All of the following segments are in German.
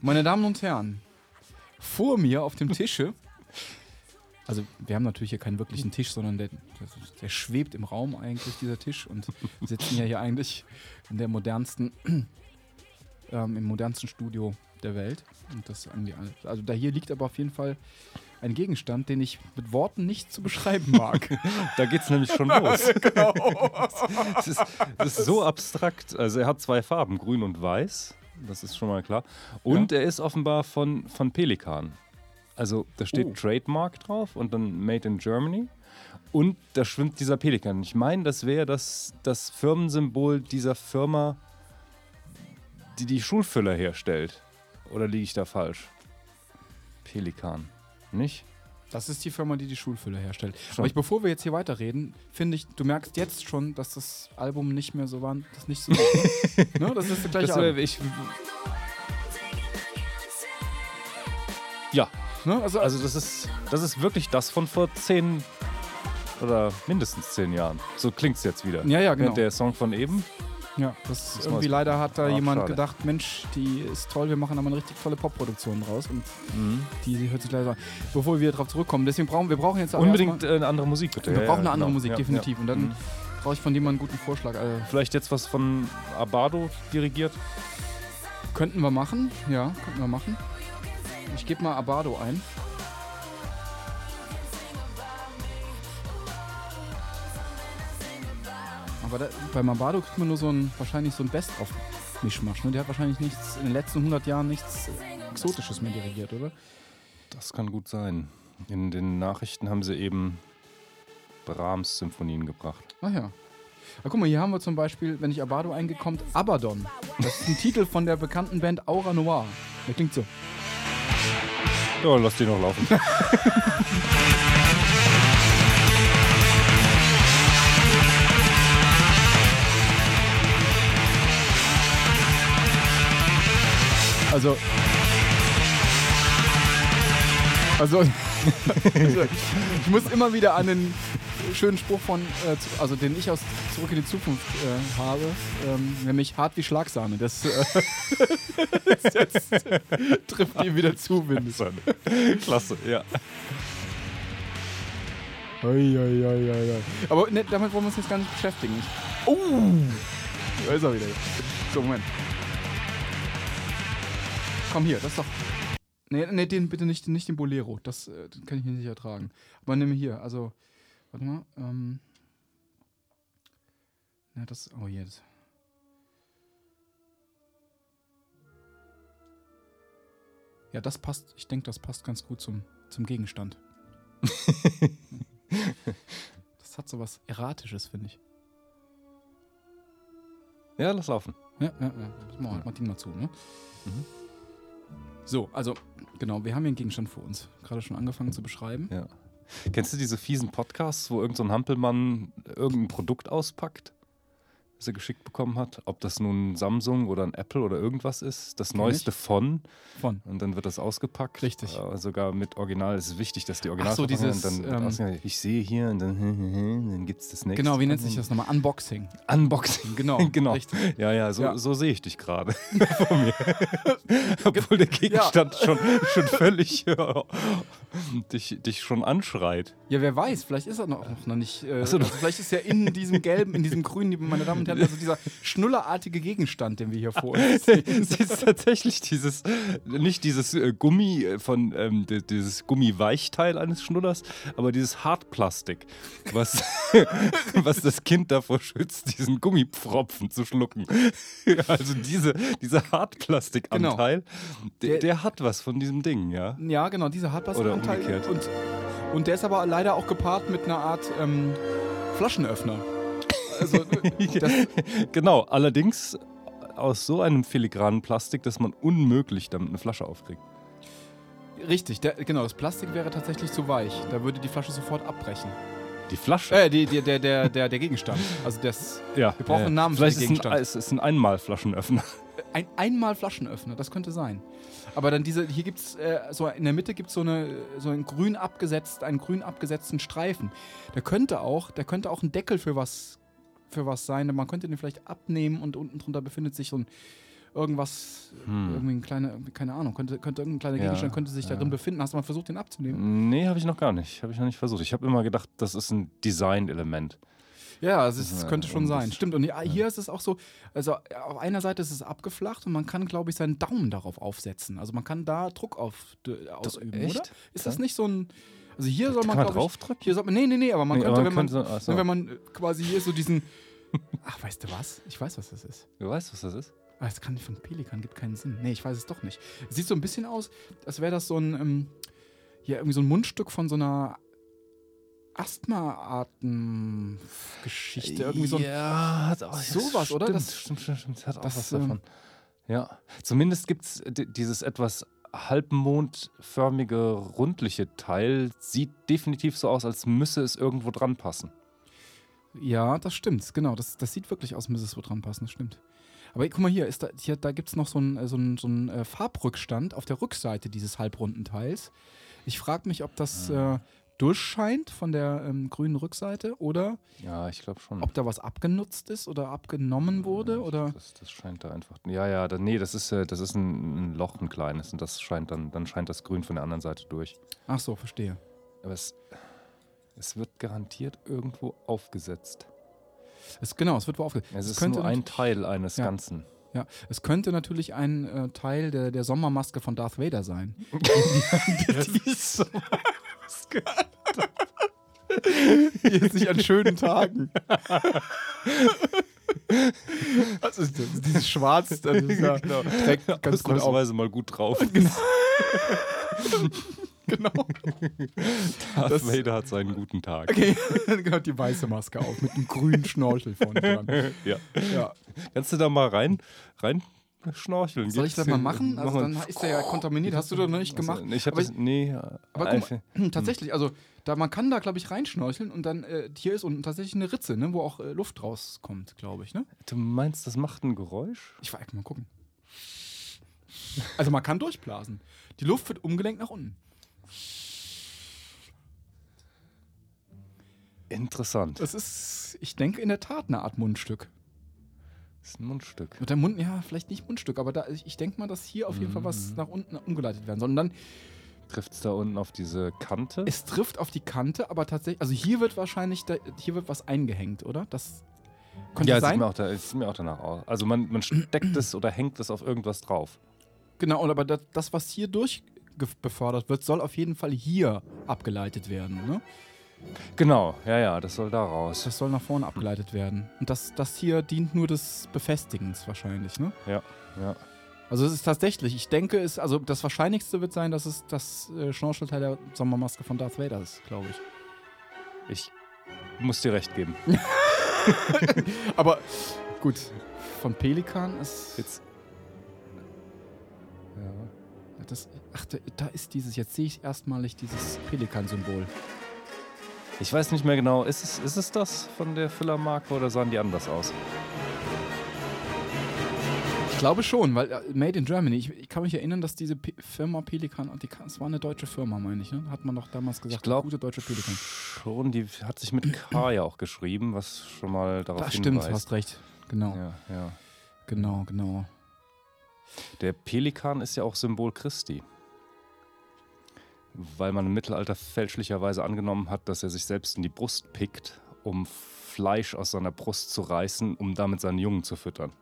Meine Damen und Herren, vor mir auf dem Tische, also wir haben natürlich hier keinen wirklichen Tisch, sondern der, der schwebt im Raum eigentlich, dieser Tisch. Und wir sitzen ja hier eigentlich in der modernsten, ähm, im modernsten Studio der Welt. Und das irgendwie, alles- also da hier liegt aber auf jeden Fall ein Gegenstand, den ich mit Worten nicht zu beschreiben mag. Da geht's nämlich schon los. Das, ist, das ist so abstrakt. Also er hat zwei Farben, grün und weiß. Das ist schon mal klar. Und er ist offenbar von, von Pelikan. Also da steht Oh. Trademark drauf und dann Made in Germany. Und da schwimmt dieser Pelikan. Ich meine, das wäre das, das Firmensymbol dieser Firma, die die Schulfüller herstellt. Oder liege ich da falsch? Pelikan. Nicht? Das ist die Firma, die die Schulfüller herstellt. Schon. Aber ich, bevor wir jetzt hier weiterreden, finde ich, du merkst jetzt schon, dass das Album nicht mehr so war, das nicht so. ne? Das ist das gleiche Das, Album. äh, ich, ja, Ne? Also, Also das ist, das ist wirklich das von vor zehn oder mindestens zehn Jahren. So klingt es jetzt wieder. Ja, ja, genau. Während Der Song von eben. Ja, das Das irgendwie leider hat da jemand schade. gedacht, Mensch, die ist toll, wir machen aber eine richtig tolle Popproduktion draus und Mhm. die, die hört sich leider an. Bevor wir darauf zurückkommen, deswegen brauchen wir brauchen jetzt Unbedingt erstmal- äh, eine andere Musik, bitte. wir Ja, brauchen eine andere genau. Musik, Ja, definitiv. ja. Und dann Mhm. brauche ich von dir mal einen guten Vorschlag. Also, Vielleicht jetzt was von Abado dirigiert. könnten wir machen, ja, könnten wir machen. Ich gebe mal Abado ein. Aber da, bei Mabado kriegt man nur so ein, wahrscheinlich so ein Best-of-Mischmasch. Ne? Der hat wahrscheinlich nichts, in den letzten 100 Jahren nichts Exotisches mehr dirigiert, oder? Das kann gut sein. In den Nachrichten haben sie eben Brahms-Symphonien gebracht. Ach ja. Ah, guck mal, hier haben wir zum Beispiel, wenn ich Abado eingekommt, Abaddon. Das ist ein Titel von der bekannten Band Aura Noir. Der klingt so. Ja, lass die noch laufen. Also. Also. ich muss immer wieder an den schönen Spruch von, äh, also den ich aus Zurück in die Zukunft äh, habe, ähm, nämlich hart wie Schlagsahne. Das, äh, das jetzt, äh, trifft ihm wieder zu, Wind. Klasse, ja. Oi, oi, oi, oi. Aber ne, damit wollen wir uns jetzt gar nicht beschäftigen. Oh! Da ist er wieder. So, Moment. Komm hier, das ist doch. Nee, nee, den bitte nicht, nicht den Bolero. Das, äh, den kann ich mir nicht ertragen. Aber nimm hier, also. Warte mal. Ähm. Ja, das. Oh, jetzt. Ja, das passt. Ich denke, das passt ganz gut zum, zum Gegenstand. Das hat so was Erratisches, finde ich. Ja, lass laufen. Ja, ja, ja. Das machen wir Martin mal zu, ne? Mhm. So, also, genau, wir haben hier einen Gegenstand vor uns. Gerade schon angefangen zu beschreiben. Ja. Kennst du diese fiesen Podcasts, wo irgendein so Hampelmann irgendein Produkt auspackt, er geschickt bekommen hat? Ob das nun Samsung oder ein Apple oder irgendwas ist, das neueste von Von. und dann wird das ausgepackt. Richtig. Äh, sogar mit Original. Es ist wichtig, dass die Ach Original so, dieses, und dann ähm, ich sehe hier und dann, dann gibt es das nächste. Genau, wie nennt sich das nochmal? Unboxing. Unboxing. Genau, genau. richtig. Ja, ja, so, Ja. so sehe ich dich gerade vor mir. Obwohl der Gegenstand schon, schon völlig ja, dich, dich schon anschreit. Ja, wer weiß, vielleicht ist er noch, noch nicht. Äh, so, also vielleicht ist ja in diesem gelben, in diesem grünen, meine Damen und Herren, also dieser schnullerartige Gegenstand, den wir hier vor uns sehen. Es ist tatsächlich dieses, nicht dieses äh, Gummi äh, von, ähm, di- dieses Gummiweichteil eines Schnullers, aber dieses Hartplastik, was, was das Kind davor schützt, diesen Gummipfropfen zu schlucken. Also diese, dieser Hartplastikanteil, der, Der- der hat was von diesem Ding, ja. Ja, genau, dieser Hartplastikanteil. Oder umgekehrt. Und, und der ist aber leider auch gepaart mit einer Art ähm, Flaschenöffner. Also, äh, Genau, allerdings aus so einem filigranen Plastik, dass man unmöglich damit eine Flasche aufkriegt. richtig, der, genau, das Plastik wäre tatsächlich zu weich. Da würde die Flasche sofort abbrechen. Die Flasche? Äh, die, die, der, der, der, der Gegenstand. Also das, ja, wir brauchen einen Namen für Vielleicht den ist ein, Gegenstand. es ist ein Einmalflaschenöffner. ein einmal Flaschenöffner, das könnte sein. Aber dann diese, hier gibt es, äh, so in der Mitte gibt so es so einen grün abgesetzt, einen grün abgesetzten Streifen. Der könnte auch, der könnte auch ein Deckel für was, für was sein. Man könnte den vielleicht abnehmen und unten drunter befindet sich so ein irgendwas, Hm. irgendwie ein kleiner, keine Ahnung, könnte, könnte irgendein kleiner Ja, Gegenstand könnte sich ja. darin befinden. Hast du mal versucht, den abzunehmen? Nee, habe ich noch gar nicht. Habe ich noch nicht versucht. Ich habe immer gedacht, das ist ein Design-Element. Ja, es Ja, könnte schon sein. Stimmt. Und hier ist es auch so, also auf einer Seite ist es abgeflacht und man kann, glaube ich, seinen Daumen darauf aufsetzen. Also man kann da Druck auf, ausüben, echt? oder? Ist das nicht so ein. Also hier soll man, Kann man draufdrücken? Hier soll man, nee, nee, nee, aber man Nee, könnte, aber wenn man, könnte so- ach so. wenn man quasi hier so diesen. Ach, weißt du was? Ich weiß, was das ist. Du weißt, was das ist? Ah, das kann von Pelikan, gibt keinen Sinn. Nee, ich weiß es doch nicht. Sieht so ein bisschen aus, als wäre das so ein, ähm, ja, irgendwie so ein Mundstück von so einer Asthma-Arten-Geschichte. Irgendwie so ein. ja, hat auch, sowas, oder? Stimmt, Das- stimmt, stimmt, stimmt. Hat auch das, was ähm, davon. Ja, zumindest gibt es dieses etwas halbmondförmige, rundliche Teil. Sieht definitiv so aus, als müsse es irgendwo dran passen. Ja, das stimmt, genau. Das, das sieht wirklich aus, müsste es wo dran passen, das stimmt. Aber guck mal hier, ist da, hier da gibt es noch so einen äh, so einen- so einen, äh, Farbrückstand auf der Rückseite dieses halbrunden Teils. Ich frage mich, ob das Ah. äh, durchscheint von der ähm, grünen Rückseite oder Ja, ich glaube schon. ob da was abgenutzt ist oder abgenommen wurde Ja, oder. Das, das scheint da einfach. Ja, ja, da, nee, das ist, äh, das ist ein, ein Loch, ein kleines. Und das scheint dann, dann scheint das Grün von der anderen Seite durch. Ach so, verstehe. Aber es, es wird garantiert irgendwo aufgesetzt. Es, genau, es wird wo aufge Es ist könnte nur ein Teil eines Ja. Ganzen. Ja, es könnte natürlich ein äh, Teil der, der Sommermaske von Darth Vader sein. Die Sommermaske. Hier sich an schönen Tagen. Also das- dieses Schwarz, das ist ja, trägt ganz. Ausnahmsweise mal gut drauf. Genau. Darth Das- Vader hat seinen guten Tag. Okay, dann gehört die weiße Maske auf mit einem grünen Schnorchel vorne dran. Ja. Ja. Kannst du da mal rein, rein schnorcheln? Soll ich das mal machen? Also dann ist der ja kontaminiert. Hast du das noch nicht gemacht? Ich habe Aber das. Nee, Aber guck mal, hm, tatsächlich, also da, man kann da, glaube ich, reinschnorcheln und dann, äh, hier ist unten tatsächlich eine Ritze, ne, wo auch äh, Luft rauskommt, glaube ich, ne? du meinst, das macht ein Geräusch? Ich war mal gucken. Also man kann durchblasen. Die Luft wird umgelenkt nach unten. Interessant. Das ist, ich denke, in der Tat eine Art Mundstück. Das ist ein Mundstück. Mit der Mund, ja, vielleicht nicht Mundstück, aber da, ich, ich denke mal, dass hier auf jeden Fall was nach unten umgeleitet werden soll. Und dann, Trifft es da unten auf diese Kante? es trifft auf die Kante, aber tatsächlich, also hier wird wahrscheinlich, da, hier wird was eingehängt, oder? Das könnte ja, sein. sieht mir, auch da, sieht mir auch danach aus. Also man, man steckt es oder hängt es auf irgendwas drauf. Genau, aber das, das was hier durch befördert wird, soll auf jeden Fall hier abgeleitet werden. Ne? Genau, ja, ja, das soll da raus. Das soll nach vorne abgeleitet werden. Und das, das hier dient nur des Befestigens wahrscheinlich. Ne? Ja, ja. Also es ist tatsächlich, ich denke, es, also das Wahrscheinlichste wird sein, dass es das äh, Schnorchelteil der Sommermaske von Darth Vader ist, glaube ich. Ich muss dir recht geben. Aber gut, von Pelikan ist. Jetzt. Ja. Das, ach, da, da ist dieses, jetzt sehe ich erstmalig dieses Pelikan-Symbol. Ich weiß nicht mehr genau, ist es, ist es das von der Füllermarke oder sahen die anders aus? Ich glaube schon, weil äh, Made in Germany, ich, ich kann mich erinnern, dass diese Pe Firma Pelikan, die, es war eine deutsche Firma, meine ich, ne? Hat man doch damals gesagt, Ich glaub, gute deutsche Pelikan. Schon, die hat sich mit K ja auch geschrieben, was schon mal darauf Das stimmt, hinweist. hast recht. Genau, Ja, ja. genau, genau. Der Pelikan ist ja auch Symbol Christi. Weil man im Mittelalter fälschlicherweise angenommen hat, dass er sich selbst in die Brust pickt, um Fleisch aus seiner Brust zu reißen, um damit seinen Jungen zu füttern.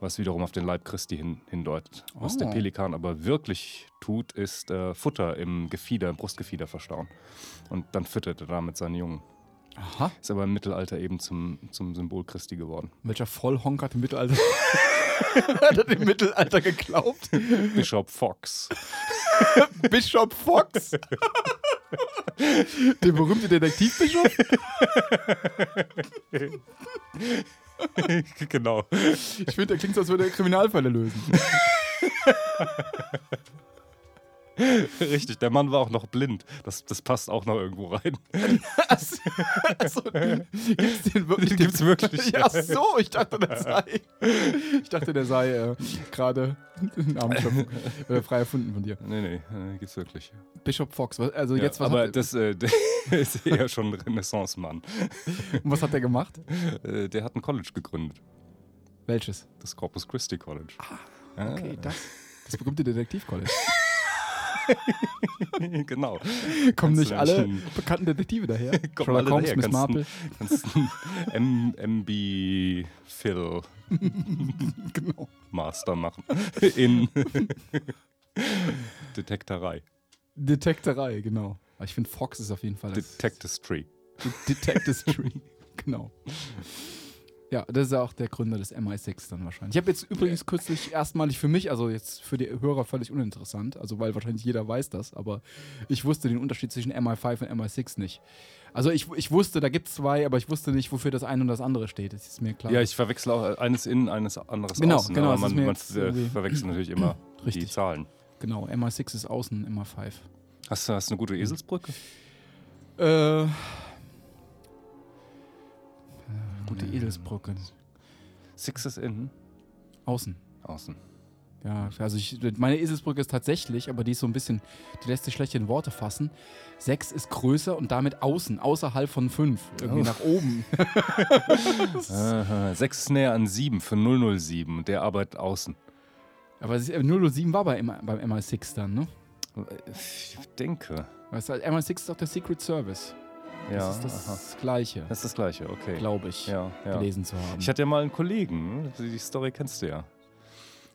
Was wiederum auf den Leib Christi hin, hindeutet. Was der Oh. Pelikan aber wirklich tut, ist äh, Futter im Gefieder, im Brustgefieder verstauen. Und dann füttert er damit seinen Jungen. Aha. Ist aber im Mittelalter eben zum, zum Symbol Christi geworden. Welcher Vollhonk hat im Mittelalter, hat er im Mittelalter geglaubt? Bishop Fox. Bishop Fox? Der berühmte Detektivbischof? genau. Ich finde, der klingt so, als würde er Kriminalfälle lösen. Richtig, der Mann war auch noch blind. Das, das passt auch noch irgendwo rein. Also, also, gibt's den wirklich? Den gibt's wirklich, Ja, ja. ach so, ich dachte, der sei. Ich dachte, der sei äh, gerade Namensschöpfung äh, frei erfunden von dir. Nee, nee, äh, gibt's wirklich. Bishop Fox, was, also jetzt, ja, was, aber hat, das äh, der ist eher schon ein Renaissance-Mann. was hat der gemacht? Äh, der hat ein College gegründet. Welches? Das Corpus Christi College. Okay, das. Das berühmte Detektiv-College. genau. Kommen Kannst nicht alle bekannten Detektive daher? Kommen alle Holmes, daher, Miss Marple. Kannst einen MB Phil Genau. Master machen. In Detektorei. Detektorei, genau. Aber ich finde, Fox ist auf jeden Fall das Detectistry. De- Detectistry. genau. Ja, das ist ja auch der Gründer des MI6 dann wahrscheinlich. Ich habe jetzt übrigens kürzlich erstmalig für mich, also jetzt für die Hörer völlig uninteressant, also weil wahrscheinlich jeder weiß das, aber ich wusste den Unterschied zwischen MI5 und MI6 nicht. Also ich, ich wusste, da gibt es zwei, aber ich wusste nicht, wofür das eine und das andere steht. Das ist mir klar. Ja, ich verwechsel auch eines innen, eines anderes Genau, außen. genau, das man, man äh, verwechselt natürlich immer die Richtig. Zahlen. Genau, MI6 ist außen, MI5. Hast du hast eine gute Eselsbrücke? Äh. Gute Edelsbrücke. Six ist innen, Außen. außen. Ja, also ich, meine Eselsbrücke ist tatsächlich, aber die ist so ein bisschen, die lässt sich schlecht in Worte fassen. Sechs ist größer und damit außen, außerhalb von fünf. Irgendwie Oh. nach oben. Aha, sechs ist näher an sieben für 007 und der arbeitet außen. Aber es ist- 007 war bei beim MI6 dann, ne? Ich denke. Weißt du, MI6 ist auch der Secret Service. Ja, Das ist das aha. Gleiche, Das ist das Gleiche, okay. glaube ich, Ja, ja. gelesen zu haben. Ich hatte ja mal einen Kollegen, die Story kennst du ja.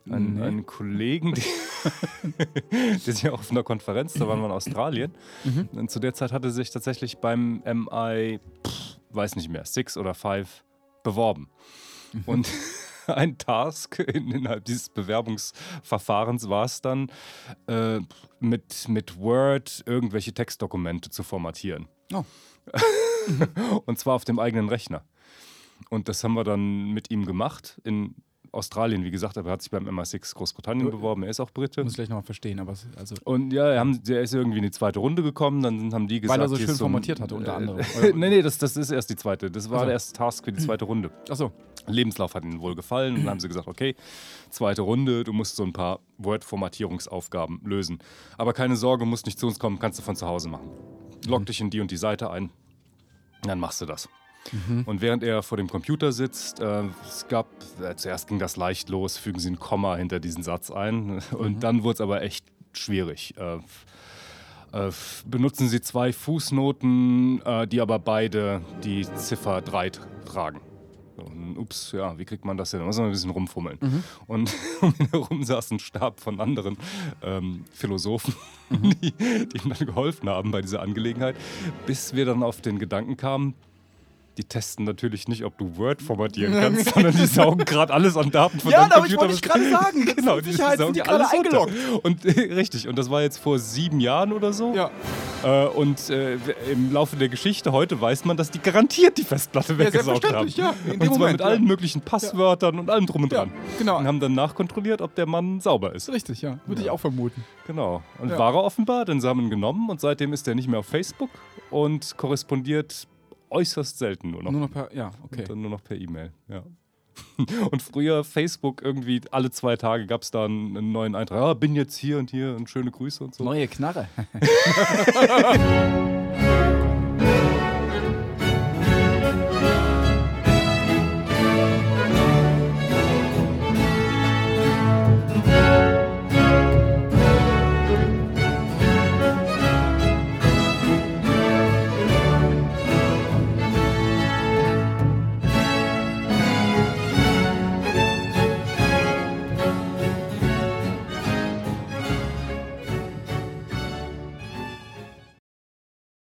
Einen, Nee. einen Kollegen, der sich ja auf einer Konferenz, da waren wir in Australien. Mhm. Und zu der Zeit hatte sich tatsächlich beim MI, pff, weiß nicht mehr, Six oder Five beworben. Mhm. Und ein Task in, innerhalb dieses Bewerbungsverfahrens war es dann, äh, mit, mit Word irgendwelche Textdokumente zu formatieren. Oh. Und zwar auf dem eigenen Rechner. Und das haben wir dann mit ihm gemacht in Australien, wie gesagt, aber er hat sich beim MI6 Großbritannien Du- beworben, er ist auch Brite. Muss ich gleich nochmal verstehen, aber also, Und ja, er haben, der ist irgendwie in die zweite Runde gekommen, dann haben die gesagt, weil er so schön formatiert hatte, unter äh, anderem. nee, nee, das, das ist erst die zweite. Das war Ach so. der erste Task für die zweite Runde. Achso, Lebenslauf hat ihnen wohl gefallen und dann haben sie gesagt, okay, zweite Runde, du musst so ein paar Word-Formatierungsaufgaben lösen. Aber keine Sorge, musst nicht zu uns kommen, kannst du von zu Hause machen. Log dich in die und die Seite ein, dann machst du das. Und während er vor dem Computer sitzt, äh, es gab, äh, zuerst ging das leicht los, fügen Sie ein Komma hinter diesen Satz ein. Und dann wurde es aber echt schwierig. Äh, äh, benutzen Sie zwei Fußnoten, äh, die aber beide die Ziffer 3 tragen. Und ups, ja, wie kriegt man das hin? Da muss man ein bisschen rumfummeln. Und um ihn herum saß ein Stab von anderen ähm, Philosophen, die, die ihm dann geholfen haben bei dieser Angelegenheit, bis wir dann auf den Gedanken kamen, die testen natürlich nicht, ob du Word formatieren kannst, sondern die saugen gerade alles an Daten von Ja, deinem Computer. wollte ich gerade sagen. Genau, die Sicherheit saugen die gerade alles runter. eingeloggt. Und äh, richtig, und das war jetzt vor sieben Jahren oder so. ja. Äh, und äh, im Laufe der Geschichte heute weiß man, dass die garantiert die Festplatte weggesaugt haben. ja, und zwar Moment, mit ja. allen möglichen Passwörtern und allem drum und Ja, dran. genau. Und haben dann nachkontrolliert, ob der Mann sauber ist. Richtig, ja. Würde ich auch vermuten. Genau. Und Ja. war er offenbar, dann sie haben ihn genommen und seitdem ist er nicht mehr auf Facebook und korrespondiert äußerst selten nur noch. Nur noch per, ja, okay. Und dann nur noch per E-Mail, ja. Und früher Facebook irgendwie alle zwei Tage gab es da einen, einen neuen Eintrag. Ah, bin jetzt hier und hier und schöne Grüße und so. Neue Knarre.